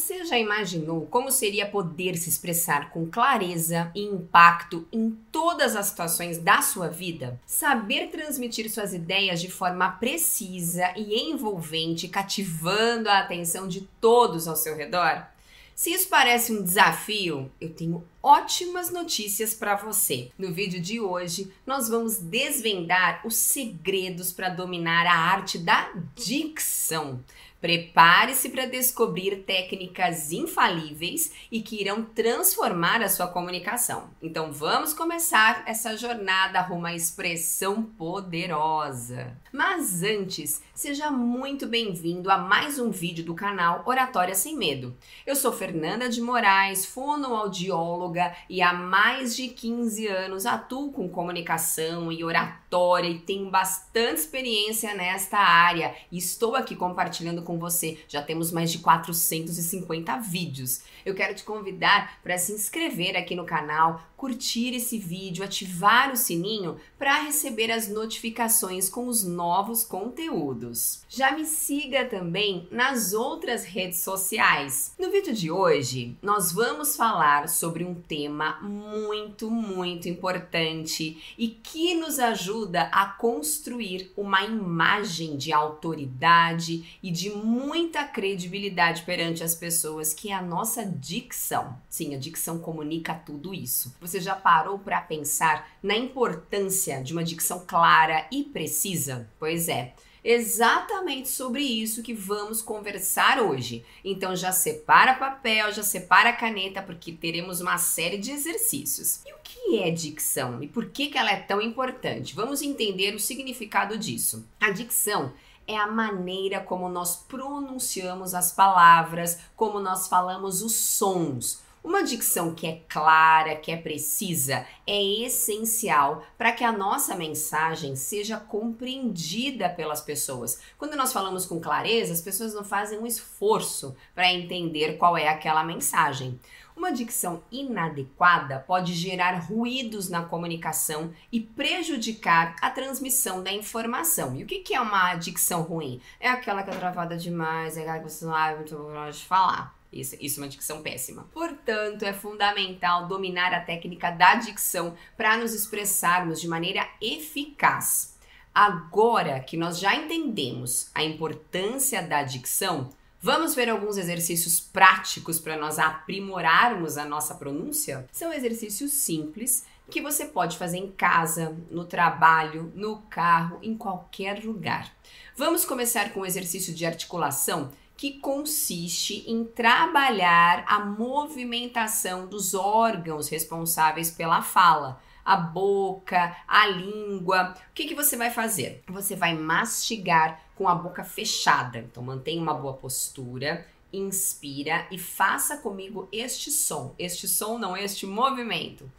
Você já imaginou como seria poder se expressar com clareza e impacto em todas as situações da sua vida? Saber transmitir suas ideias de forma precisa e envolvente, cativando a atenção de todos ao seu redor? Se isso parece um desafio, eu tenho ótimas notícias para você. No vídeo de hoje, nós vamos desvendar os segredos para dominar a arte da dicção. Prepare-se para descobrir técnicas infalíveis e que irão transformar a sua comunicação. Então vamos começar essa jornada rumo à expressão poderosa. Mas antes, seja muito bem-vindo a mais um vídeo do canal Oratória Sem Medo. Eu sou Fernanda de Moraes, fonoaudióloga e há mais de 15 anos atuo com comunicação e oratória e tenho bastante experiência nesta área. E estou aqui compartilhando com você. Já temos mais de 450 vídeos. Eu quero te convidar para se inscrever aqui no canal, curtir esse vídeo, ativar o sininho para receber as notificações com os novos conteúdos. Já me siga também nas outras redes sociais. No vídeo de hoje, nós vamos falar sobre um tema muito, muito importante e que nos ajuda a construir uma imagem de autoridade e de muita credibilidade perante as pessoas, que é a nossa dicção. Sim, a dicção comunica tudo isso. Você já parou para pensar na importância de uma dicção clara e precisa? Pois é exatamente sobre isso que vamos conversar hoje. Então já separa papel, já separa caneta, porque teremos uma série de exercícios. E o que é dicção e por que, que ela é tão importante? Vamos entender o significado disso. A dicção é a maneira como nós pronunciamos as palavras, como nós falamos os sons. Uma dicção que é clara, que é precisa, é essencial para que a nossa mensagem seja compreendida pelas pessoas. Quando nós falamos com clareza, as pessoas não fazem um esforço para entender qual é aquela mensagem. Uma dicção inadequada pode gerar ruídos na comunicação e prejudicar a transmissão da informação. E o que é uma dicção ruim? É aquela que é travada demais, é aquela que você não sabe muito de falar. Isso, isso é uma dicção péssima. Portanto, é fundamental dominar a técnica da dicção para nos expressarmos de maneira eficaz. Agora que nós já entendemos a importância da dicção, vamos ver alguns exercícios práticos para nós aprimorarmos a nossa pronúncia? São exercícios simples que você pode fazer em casa, no trabalho, no carro, em qualquer lugar. Vamos começar com o exercício de articulação que consiste em trabalhar a movimentação dos órgãos responsáveis pela fala. A boca, a língua. O que, que você vai fazer? Você vai mastigar com a boca fechada. Então, mantenha uma boa postura, inspira e faça comigo este som. Este som, não este movimento.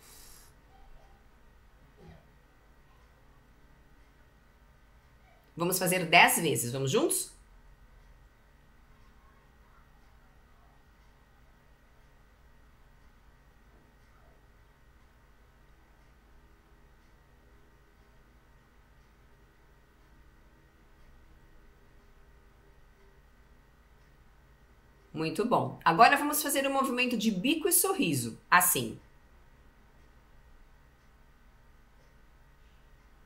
Vamos fazer 10 vezes. Vamos juntos? Muito bom. Agora vamos fazer um movimento de bico e sorriso. Assim.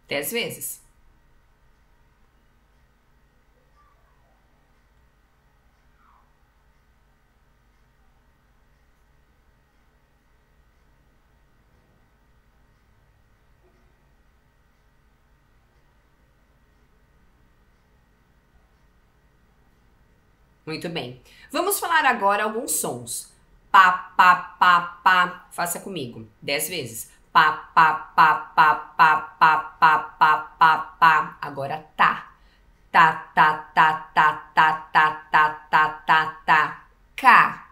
Dez vezes. Muito bem. Vamos falar agora alguns sons. Pá, pá, pá, pá. Faça comigo. Dez vezes. Pá, pá, pá, pá, pá, pá, pá, pá, pá, pá. Agora tá. Tá, tá, tá, tá, tá, tá, tá, tá, tá, tá. Cá.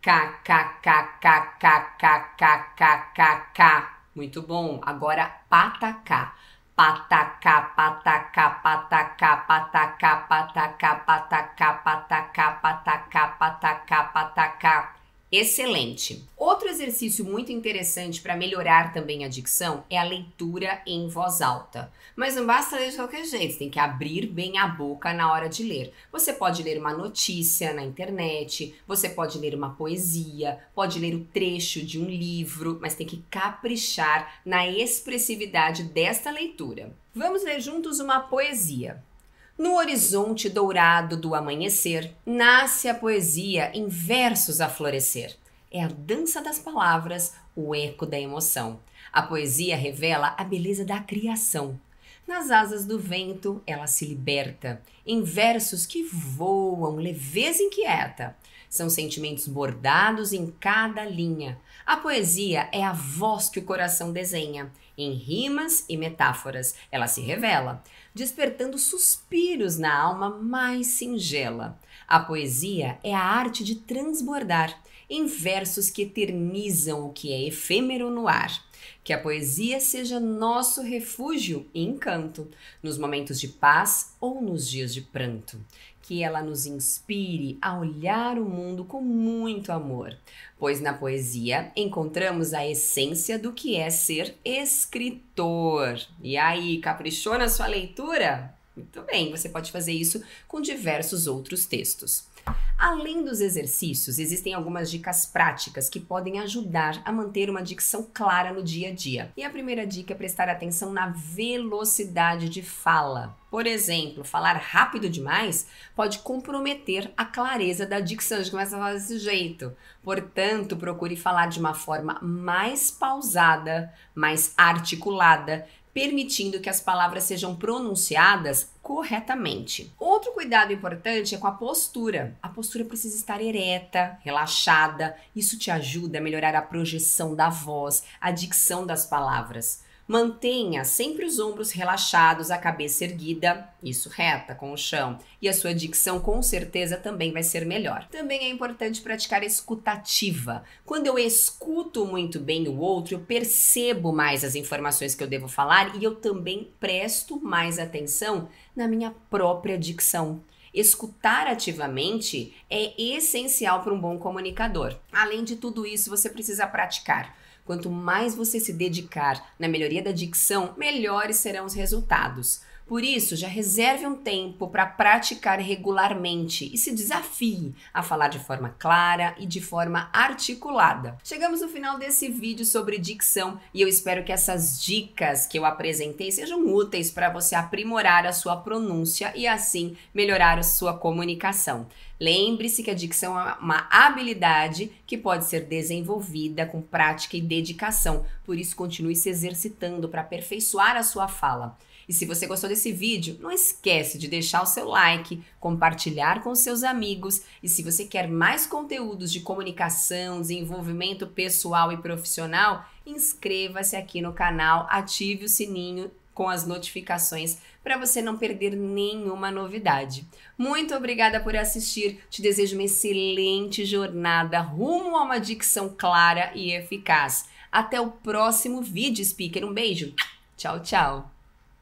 Cá, cá, cá, cá, cá, cá, cá, cá, cá, cá. Muito bom. Agora patacá patacá, patacá, patacá, patacá, patacá, patacá, patacá, patacá, patacá, patacá, Excelente. Outro exercício muito interessante para melhorar também a dicção é a leitura em voz alta. Mas não basta ler de qualquer jeito, tem que abrir bem a boca na hora de ler. Você pode ler uma notícia na internet, você pode ler uma poesia, pode ler o trecho de um livro, mas tem que caprichar na expressividade desta leitura. Vamos ler juntos uma poesia. No horizonte dourado do amanhecer, nasce a poesia em versos a florescer. É a dança das palavras, o eco da emoção. A poesia revela a beleza da criação. Nas asas do vento, ela se liberta, em versos que voam, leveza inquieta. São sentimentos bordados em cada linha. A poesia é a voz que o coração desenha. Em rimas e metáforas, ela se revela, despertando suspiros na alma mais singela. A poesia é a arte de transbordar em versos que eternizam o que é efêmero no ar. Que a poesia seja nosso refúgio e encanto, nos momentos de paz ou nos dias de pranto. Que ela nos inspire a olhar o mundo com muito amor, pois na poesia encontramos a essência do que é ser escritor. E aí, caprichou na sua leitura? Muito bem, você pode fazer isso com diversos outros textos. Além dos exercícios, existem algumas dicas práticas que podem ajudar a manter uma dicção clara no dia a dia. E a primeira dica é prestar atenção na velocidade de fala. Por exemplo, falar rápido demais pode comprometer a clareza da dicção. A gente começa a falar desse jeito. Portanto, procure falar de uma forma mais pausada, mais articulada permitindo que as palavras sejam pronunciadas corretamente. Outro cuidado importante é com a postura. A postura precisa estar ereta, relaxada. Isso te ajuda a melhorar a projeção da voz, a dicção das palavras. Mantenha sempre os ombros relaxados, a cabeça erguida, isso reta com o chão, e a sua dicção com certeza também vai ser melhor. Também é importante praticar escutativa. Quando eu escuto muito bem o outro, eu percebo mais as informações que eu devo falar e eu também presto mais atenção na minha própria dicção. Escutar ativamente é essencial para um bom comunicador. Além de tudo isso, você precisa praticar. Quanto mais você se dedicar na melhoria da dicção, melhores serão os resultados. Por isso, já reserve um tempo para praticar regularmente e se desafie a falar de forma clara e de forma articulada. Chegamos no final desse vídeo sobre dicção e eu espero que essas dicas que eu apresentei sejam úteis para você aprimorar a sua pronúncia e assim melhorar a sua comunicação. Lembre-se que a dicção é uma habilidade que pode ser desenvolvida com prática e dedicação, por isso continue se exercitando para aperfeiçoar a sua fala. E se você gostou desse vídeo, não esquece de deixar o seu like, compartilhar com seus amigos e se você quer mais conteúdos de comunicação, desenvolvimento pessoal e profissional, inscreva-se aqui no canal, ative o sininho com as notificações para você não perder nenhuma novidade. Muito obrigada por assistir. Te desejo uma excelente jornada rumo a uma dicção clara e eficaz. Até o próximo vídeo, speaker. Um beijo. Tchau, tchau.